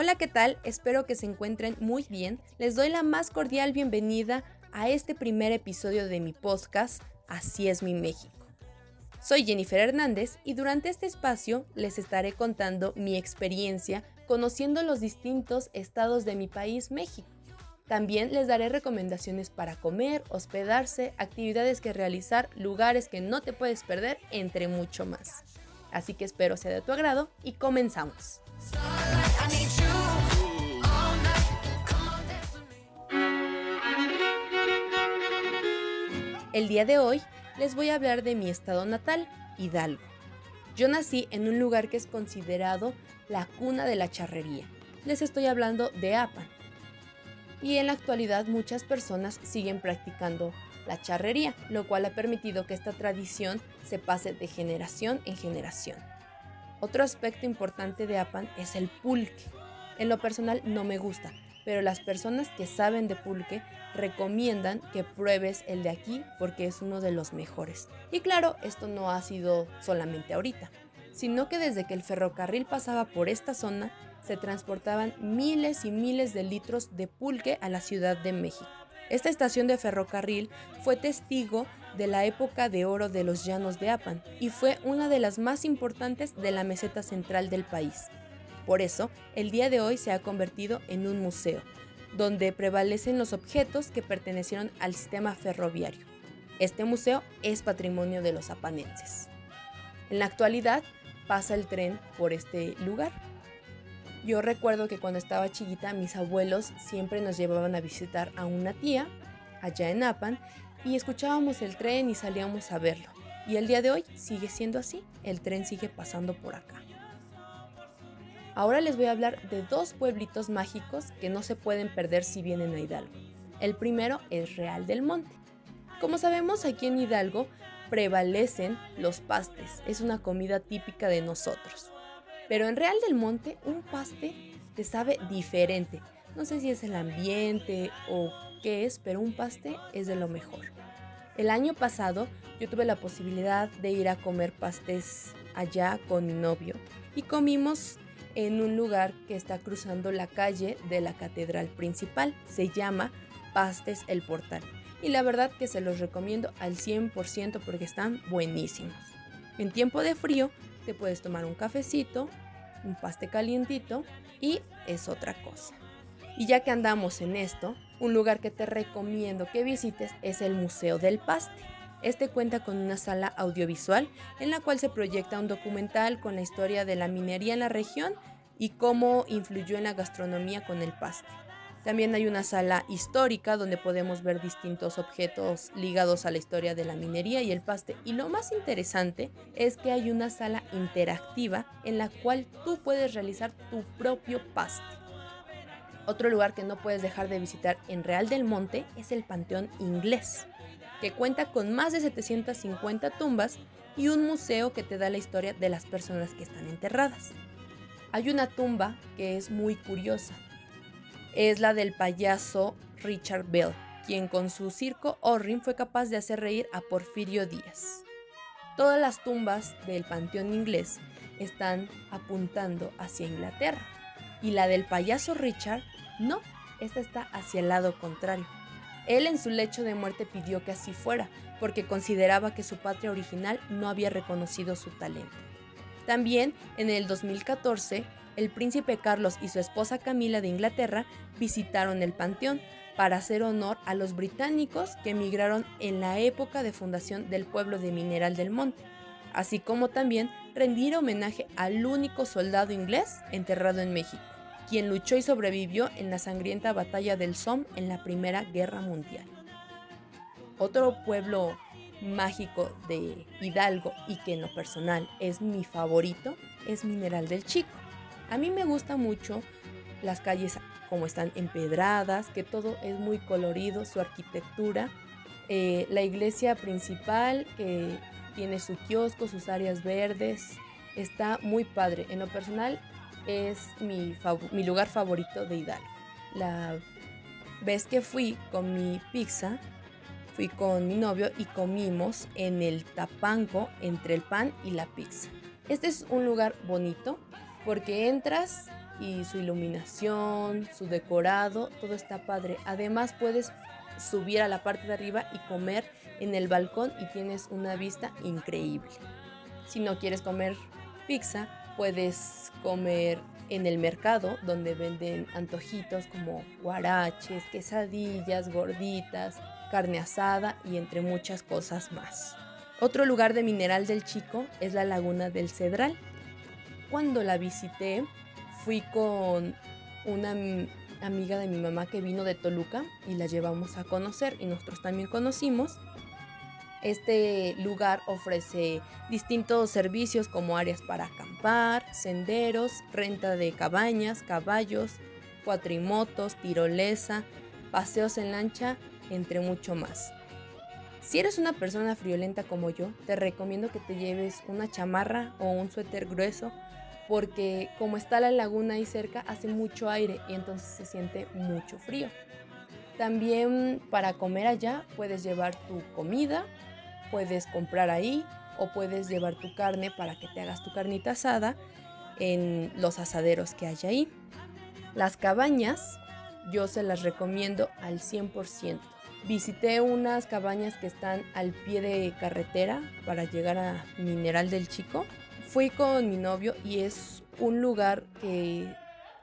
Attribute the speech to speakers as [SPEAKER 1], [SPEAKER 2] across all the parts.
[SPEAKER 1] Hola, ¿qué tal? Espero que se encuentren muy bien. Les doy la más cordial bienvenida a este primer episodio de mi podcast, Así es mi México. Soy Jennifer Hernández y durante este espacio les estaré contando mi experiencia conociendo los distintos estados de mi país, México. También les daré recomendaciones para comer, hospedarse, actividades que realizar, lugares que no te puedes perder, entre mucho más. Así que espero sea de tu agrado y comenzamos. El día de hoy les voy a hablar de mi estado natal, Hidalgo. Yo nací en un lugar que es considerado la cuna de la charrería. Les estoy hablando de Apan. Y en la actualidad muchas personas siguen practicando la charrería, lo cual ha permitido que esta tradición se pase de generación en generación. Otro aspecto importante de Apan es el pulque. En lo personal no me gusta, pero las personas que saben de pulque recomiendan que pruebes el de aquí porque es uno de los mejores. Y claro, esto no ha sido solamente ahorita, sino que desde que el ferrocarril pasaba por esta zona, se transportaban miles y miles de litros de pulque a la Ciudad de México. Esta estación de ferrocarril fue testigo de la época de oro de los llanos de Apan y fue una de las más importantes de la meseta central del país. Por eso, el día de hoy se ha convertido en un museo, donde prevalecen los objetos que pertenecieron al sistema ferroviario. Este museo es patrimonio de los apanenses. En la actualidad pasa el tren por este lugar. Yo recuerdo que cuando estaba chiquita mis abuelos siempre nos llevaban a visitar a una tía allá en Apan y escuchábamos el tren y salíamos a verlo. Y el día de hoy sigue siendo así, el tren sigue pasando por acá. Ahora les voy a hablar de dos pueblitos mágicos que no se pueden perder si vienen a Hidalgo. El primero es Real del Monte. Como sabemos, aquí en Hidalgo prevalecen los pastes. Es una comida típica de nosotros. Pero en Real del Monte un paste te sabe diferente. No sé si es el ambiente o qué es, pero un paste es de lo mejor. El año pasado yo tuve la posibilidad de ir a comer pastes allá con mi novio y comimos en un lugar que está cruzando la calle de la catedral principal. Se llama Pastes el Portal. Y la verdad que se los recomiendo al 100% porque están buenísimos. En tiempo de frío te puedes tomar un cafecito, un paste calientito y es otra cosa. Y ya que andamos en esto, un lugar que te recomiendo que visites es el Museo del Paste. Este cuenta con una sala audiovisual en la cual se proyecta un documental con la historia de la minería en la región y cómo influyó en la gastronomía con el paste. También hay una sala histórica donde podemos ver distintos objetos ligados a la historia de la minería y el paste. Y lo más interesante es que hay una sala interactiva en la cual tú puedes realizar tu propio paste. Otro lugar que no puedes dejar de visitar en Real del Monte es el Panteón Inglés que cuenta con más de 750 tumbas y un museo que te da la historia de las personas que están enterradas. Hay una tumba que es muy curiosa. Es la del payaso Richard Bell, quien con su circo Orrin fue capaz de hacer reír a Porfirio Díaz. Todas las tumbas del panteón inglés están apuntando hacia Inglaterra y la del payaso Richard no, esta está hacia el lado contrario. Él en su lecho de muerte pidió que así fuera, porque consideraba que su patria original no había reconocido su talento. También, en el 2014, el príncipe Carlos y su esposa Camila de Inglaterra visitaron el panteón para hacer honor a los británicos que emigraron en la época de fundación del pueblo de Mineral del Monte, así como también rendir homenaje al único soldado inglés enterrado en México quien luchó y sobrevivió en la sangrienta batalla del Somme en la Primera Guerra Mundial. Otro pueblo mágico de Hidalgo y que en lo personal es mi favorito es Mineral del Chico. A mí me gusta mucho las calles como están empedradas, que todo es muy colorido, su arquitectura, eh, la iglesia principal que tiene su kiosco, sus áreas verdes, está muy padre. En lo personal es mi, lugar favorito de Hidalgo. La vez que fui con mi pizza, fui con mi novio y comimos en el tapanco entre el pan y la pizza. Este es un lugar bonito porque entras y su iluminación, su decorado, todo está padre. Además puedes subir a la parte de arriba y comer en el balcón y tienes una vista increíble. Si no quieres comer pizza, puedes comer en el mercado donde venden antojitos como guaraches, quesadillas, gorditas, carne asada y entre muchas cosas más. Otro lugar de mineral del Chico es la laguna del Cedral. Cuando la visité, fui con una amiga de mi mamá que vino de Toluca y la llevamos a conocer y nosotros también conocimos. Este lugar ofrece distintos servicios como áreas para acampar, senderos, renta de cabañas, caballos, cuatrimotos, tirolesa, paseos en lancha, entre mucho más. Si eres una persona friolenta como yo, te recomiendo que te lleves una chamarra o un suéter grueso porque como está la laguna ahí cerca hace mucho aire y entonces se siente mucho frío. También para comer allá puedes llevar tu comida, puedes comprar ahí o puedes llevar tu carne para que te hagas tu carnita asada en los asaderos que hay ahí. Las cabañas yo se las recomiendo al 100%. Visité unas cabañas que están al pie de carretera para llegar a Mineral del Chico Fui con mi novio y es un lugar que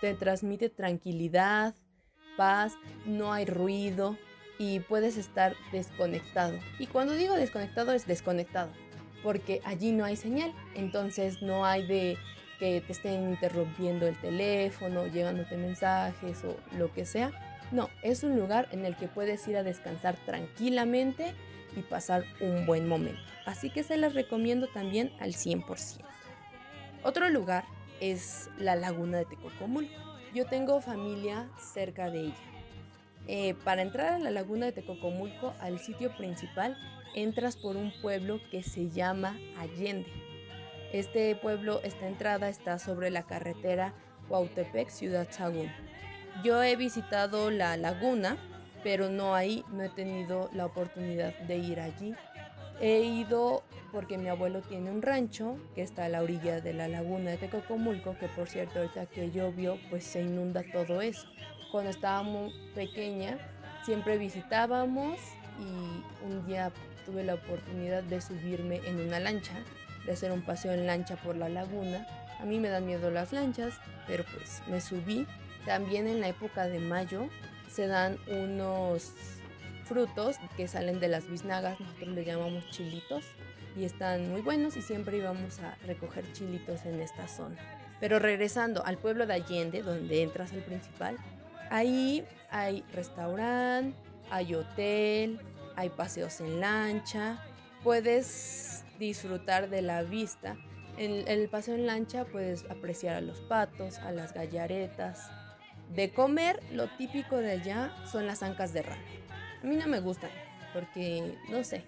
[SPEAKER 1] te transmite tranquilidad, paz, no hay ruido y puedes estar desconectado. Y cuando digo desconectado es desconectado, porque allí no hay señal, entonces no hay de que te estén interrumpiendo el teléfono, llegándote mensajes o lo que sea. No, es un lugar en el que puedes ir a descansar tranquilamente y pasar un buen momento. Así que se las recomiendo también al 100%. Otro lugar es la laguna de Tecocomulco. Yo tengo familia cerca de ella. Eh, para entrar a la laguna de Tecocomulco, al sitio principal, entras por un pueblo que se llama Allende. Este pueblo, esta entrada está sobre la carretera Huautepec, Ciudad Sagún. Yo he visitado la laguna, pero no ahí, no he tenido la oportunidad de ir allí. He ido porque mi abuelo tiene un rancho que está a la orilla de la laguna de Tecocomulco, que por cierto ahorita que llovió pues se inunda todo eso. Cuando estábamos pequeña siempre visitábamos y un día tuve la oportunidad de subirme en una lancha, de hacer un paseo en lancha por la laguna. A mí me dan miedo las lanchas, pero pues me subí. También en la época de mayo se dan unos frutos que salen de las biznagas, nosotros le llamamos chilitos y están muy buenos y siempre íbamos a recoger chilitos en esta zona. Pero regresando al pueblo de Allende, donde entras al principal, ahí hay restaurante, hay hotel, hay paseos en lancha, puedes disfrutar de la vista. En el paseo en lancha puedes apreciar a los patos, a las gallaretas. De comer, lo típico de allá son las ancas de rana. A mí no me gustan, porque no sé.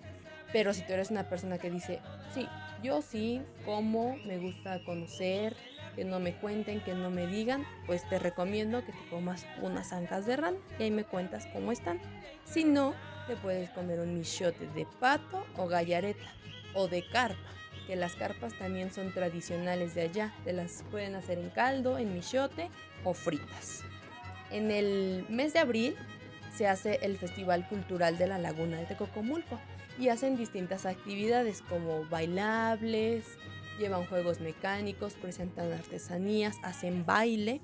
[SPEAKER 1] Pero si tú eres una persona que dice, sí, yo sí, como, me gusta conocer, que no me cuenten, que no me digan, pues te recomiendo que te comas unas ancas de ran y ahí me cuentas cómo están. Si no, te puedes comer un michote de pato o gallareta o de carpa, que las carpas también son tradicionales de allá. Te las pueden hacer en caldo, en michote o fritas. En el mes de abril se hace el Festival Cultural de la Laguna de Tecocomulco y hacen distintas actividades como bailables, llevan juegos mecánicos, presentan artesanías, hacen baile,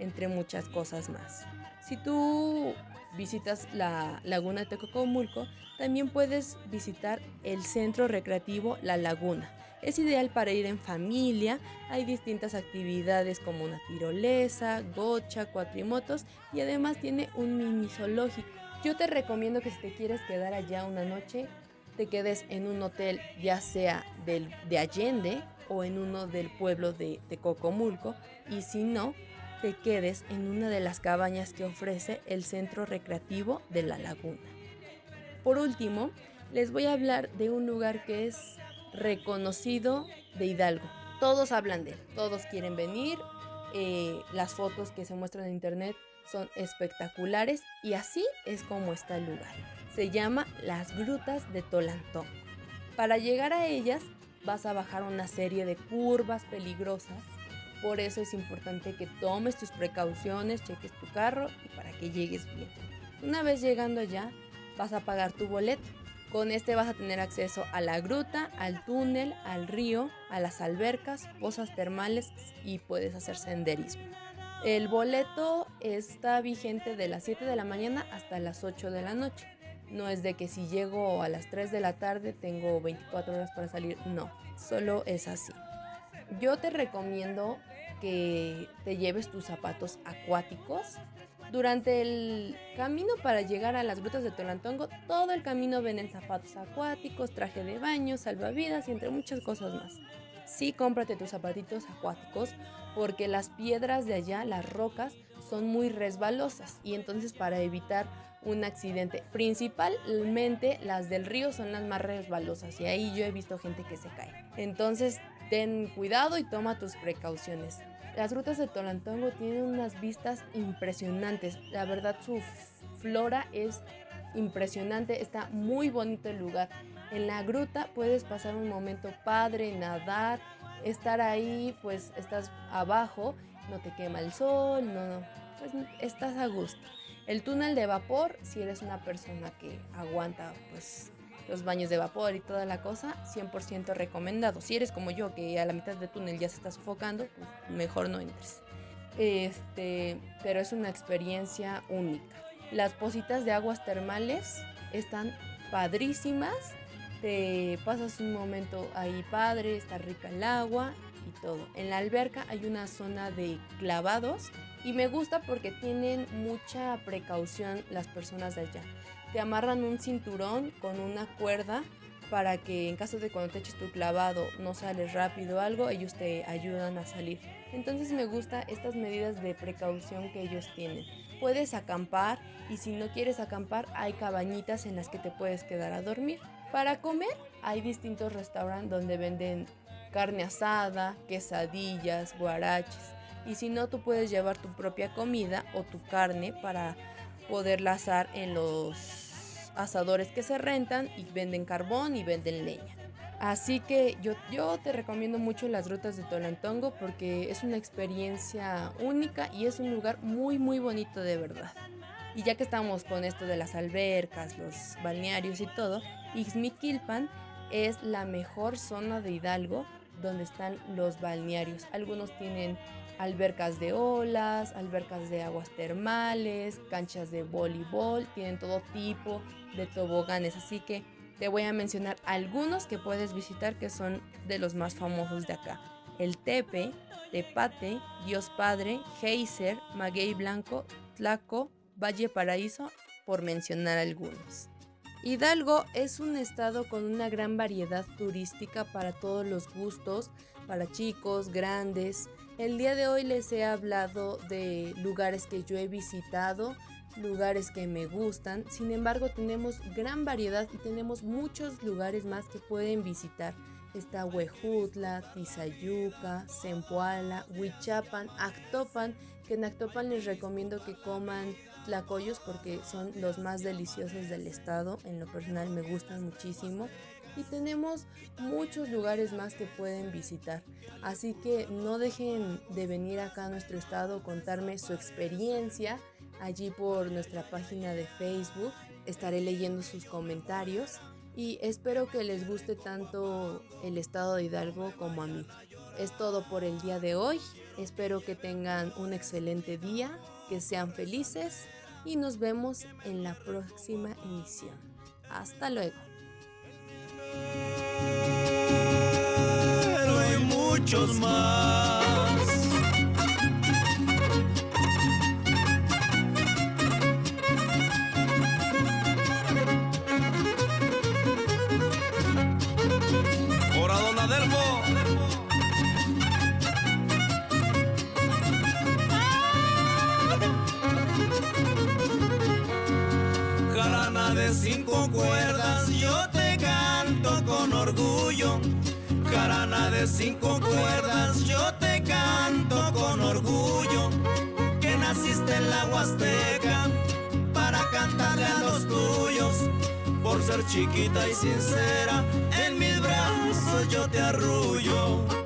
[SPEAKER 1] entre muchas cosas más. Si tú visitas la Laguna de Tecocomulco, también puedes visitar el Centro Recreativo La Laguna. Es ideal para ir en familia, hay distintas actividades como una tirolesa, gocha, cuatrimotos y además tiene un mini zoológico. Yo te recomiendo que si te quieres quedar allá una noche, te quedes en un hotel ya sea del, de Allende o en uno del pueblo de Tecocomulco y si no, te quedes en una de las cabañas que ofrece el Centro Recreativo de la Laguna. Por último, les voy a hablar de un lugar que es reconocido de Hidalgo. Todos hablan de él, todos quieren venir, eh, las fotos que se muestran en internet son espectaculares y así es como está el lugar. Se llama las Grutas de Tolantón. Para llegar a ellas vas a bajar una serie de curvas peligrosas Por eso es importante que tomes tus precauciones, cheques tu carro y para que llegues bien. Una vez llegando allá, vas a pagar tu boleto. Con este vas a tener acceso a la gruta, al túnel, al río, a las albercas, pozas termales y puedes hacer senderismo. El boleto está vigente de las 7 de la mañana hasta las 8 de la noche. No es de que si llego a las 3 de la tarde tengo 24 horas para salir, no, solo es así. Yo te recomiendo que te lleves tus zapatos acuáticos. Durante el camino para llegar a las grutas de Tolantongo, todo el camino ven en zapatos acuáticos, traje de baño, salvavidas y entre muchas cosas más. Sí, cómprate tus zapatitos acuáticos porque las piedras de allá, las rocas, son muy resbalosas y entonces para evitar un accidente, principalmente las del río son las más resbalosas y ahí yo he visto gente que se cae. Entonces ten cuidado y toma tus precauciones. Las rutas de Tolantongo tienen unas vistas impresionantes. La verdad su flora es impresionante, está muy bonito el lugar. En la gruta puedes pasar un momento padre, nadar, estar ahí, pues estás abajo, no te quema el sol, no, pues estás a gusto. El túnel de vapor, si eres una persona que aguanta pues los baños de vapor y toda la cosa, 100% recomendado. Si eres como yo, que a la mitad del túnel ya se está sofocando, pues mejor no entres. Este, pero es una experiencia única. Las positas de aguas termales están padrísimas te pasas un momento ahí padre, está rica el agua y todo. En la alberca hay una zona de clavados y me gusta porque tienen mucha precaución las personas de allá. Te amarran un cinturón con una cuerda para que en caso de cuando te eches tu clavado no sales rápido o algo, ellos te ayudan a salir. Entonces me gusta estas medidas de precaución que ellos tienen. Puedes acampar y si no quieres acampar hay cabañitas en las que te puedes quedar a dormir. Para comer hay distintos restaurantes donde venden carne asada, quesadillas, guaraches. Y si no, tú puedes llevar tu propia comida o tu carne para poderla asar en los asadores que se rentan y venden carbón y venden leña. Así que yo, yo te recomiendo mucho las rutas de Tolantongo porque es una experiencia única y es un lugar muy muy bonito de verdad. Y ya que estamos con esto de las albercas, los balnearios y todo, Ixmiquilpan es la mejor zona de Hidalgo donde están los balnearios. Algunos tienen albercas de olas, albercas de aguas termales, canchas de voleibol, tienen todo tipo de toboganes. Así que te voy a mencionar algunos que puedes visitar que son de los más famosos de acá. El Tepe, Tepate, Dios Padre, Geyser, Maguey Blanco, Tlaco, Valle Paraíso, por mencionar algunos. Hidalgo es un estado con una gran variedad turística para todos los gustos, para chicos, grandes. El día de hoy les he hablado de lugares que yo he visitado, lugares que me gustan. Sin embargo, tenemos gran variedad y tenemos muchos lugares más que pueden visitar. Está Huejutla, Tizayuca, Zempoala, Huichapan, Actopan, que en Actopan les recomiendo que coman tlacoyos porque son los más deliciosos del estado. En lo personal me gustan muchísimo. Y tenemos muchos lugares más que pueden visitar. Así que no dejen de venir acá a nuestro estado, contarme su experiencia allí por nuestra página de Facebook. Estaré leyendo sus comentarios y espero que les guste tanto el estado de Hidalgo como a mí. Es todo por el día de hoy. Espero que tengan un excelente día que sean felices y nos vemos en la próxima emisión. Hasta luego.
[SPEAKER 2] De cinco cuerdas, yo te canto con orgullo. Jarana de cinco cuerdas, yo te canto con orgullo. Que naciste en la Huasteca para cantarle a los tuyos. Por ser chiquita y sincera, en mis brazos yo te arrullo.